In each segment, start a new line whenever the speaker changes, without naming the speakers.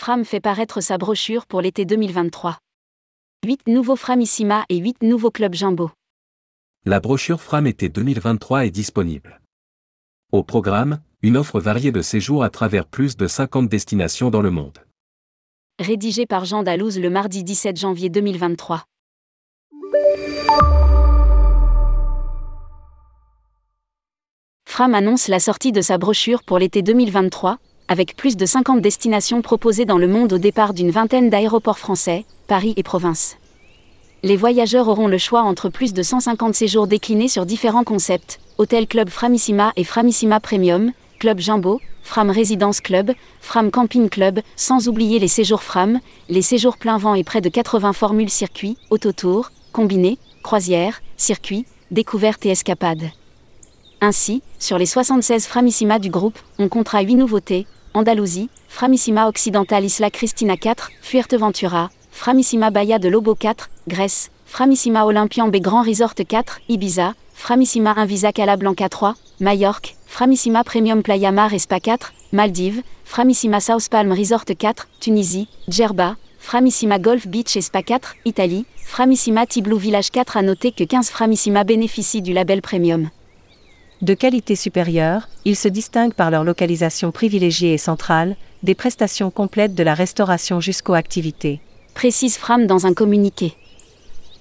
Fram fait paraître sa brochure pour l'été 2023. 8 nouveaux Framissima et 8 nouveaux clubs Jumbo.
La brochure Fram été 2023 est disponible. Au programme, une offre variée de séjours à travers plus de 50 destinations dans le monde.
Rédigé par Jean Dalouse le mardi 17 janvier 2023. Fram annonce la sortie de sa brochure pour l'été 2023, avec plus de 50 destinations proposées dans le monde au départ d'une vingtaine d'aéroports français, Paris et province. Les voyageurs auront le choix entre plus de 150 séjours déclinés sur différents concepts, Hôtel Club Framissima et Framissima Premium, Club Jumbo, Fram Résidence Club, Fram Camping Club, sans oublier les séjours Fram, les séjours plein vent et près de 80 formules circuits, autotour, combinés, croisières, circuits, découvertes et escapades. Ainsi, sur les 76 Framissima du groupe, on comptera 8 nouveautés, Andalousie, Framissima Occidental Isla Cristina 4, Fuerteventura, Framissima Bahia de Lobo 4, Grèce, Framissima Olympian B Grand Resort 4, Ibiza, Framissima Invisa Calablanca 3, Majorque, Framissima Premium Playa Mar Spa 4, Maldives, Framissima South Palm Resort 4, Tunisie, Djerba, Framissima Golf Beach et Spa 4, Italie, Framissima Tiblou Village 4 à noter que 15 Framissima bénéficient du label Premium.
De qualité supérieure, ils se distinguent par leur localisation privilégiée et centrale, des prestations complètes de la restauration jusqu'aux activités.
Précise Fram dans un communiqué.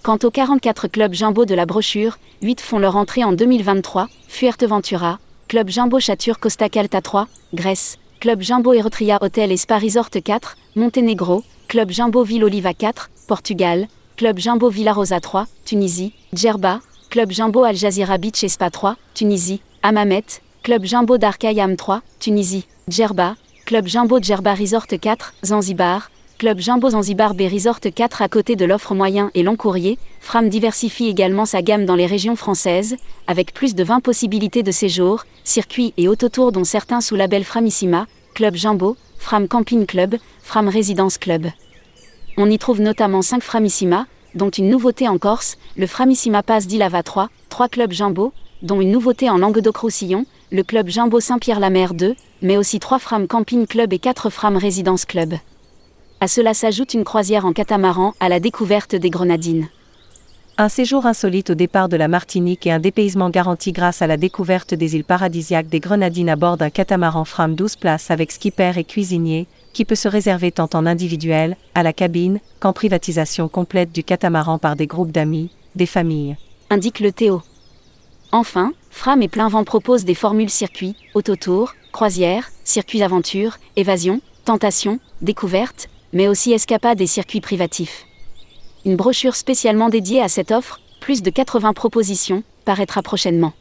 Quant aux 44 clubs Jumbo de la brochure, 8 font leur entrée en 2023, Fuerteventura, Club Jumbo Chatur Costa Calta 3, Grèce, Club Jumbo Eritrea Hotel et Spa Resort 4, Monténégro, Club Jumbo Ville Oliva 4, Portugal, Club Jumbo Villa Rosa 3, Tunisie, Djerba, Club Jumbo Al Jazeera Beach et Spa 3, Tunisie, Amamet, Club Jumbo Darkayam 3, Tunisie, Djerba, Club Jumbo Djerba Resort 4, Zanzibar, Club Jumbo Zanzibar B Resort 4 à côté de l'offre moyen et long courrier, Fram diversifie également sa gamme dans les régions françaises, avec plus de 20 possibilités de séjour, circuits et autotours dont certains sous label Framissima, Club Jumbo, Fram Camping Club, Fram Résidence Club. On y trouve notamment 5 Framissima, dont une nouveauté en Corse, le Framissima Pass d'Ilava 3, 3 clubs Jumbo, dont une nouveauté en Languedoc-Roussillon, le club Jumbo Saint-Pierre-la-Mer 2, mais aussi 3 Fram Camping Club et 4 Fram Résidence Club. À cela s'ajoute une croisière en catamaran à la découverte des Grenadines.
Un séjour insolite au départ de la Martinique et un dépaysement garanti grâce à la découverte des îles paradisiaques des Grenadines à bord d'un catamaran Fram 12 places avec skipper et cuisinier, qui peut se réserver tant en individuel, à la cabine, qu'en privatisation complète du catamaran par des groupes d'amis, des familles.
Indique le Théo. Enfin, Fram et Plein Vent propose des formules circuits, autotour, croisière, circuits aventure, évasion, tentation, découverte, mais aussi escapades et circuits privatifs. Une brochure spécialement dédiée à cette offre, plus de 80 propositions, paraîtra prochainement.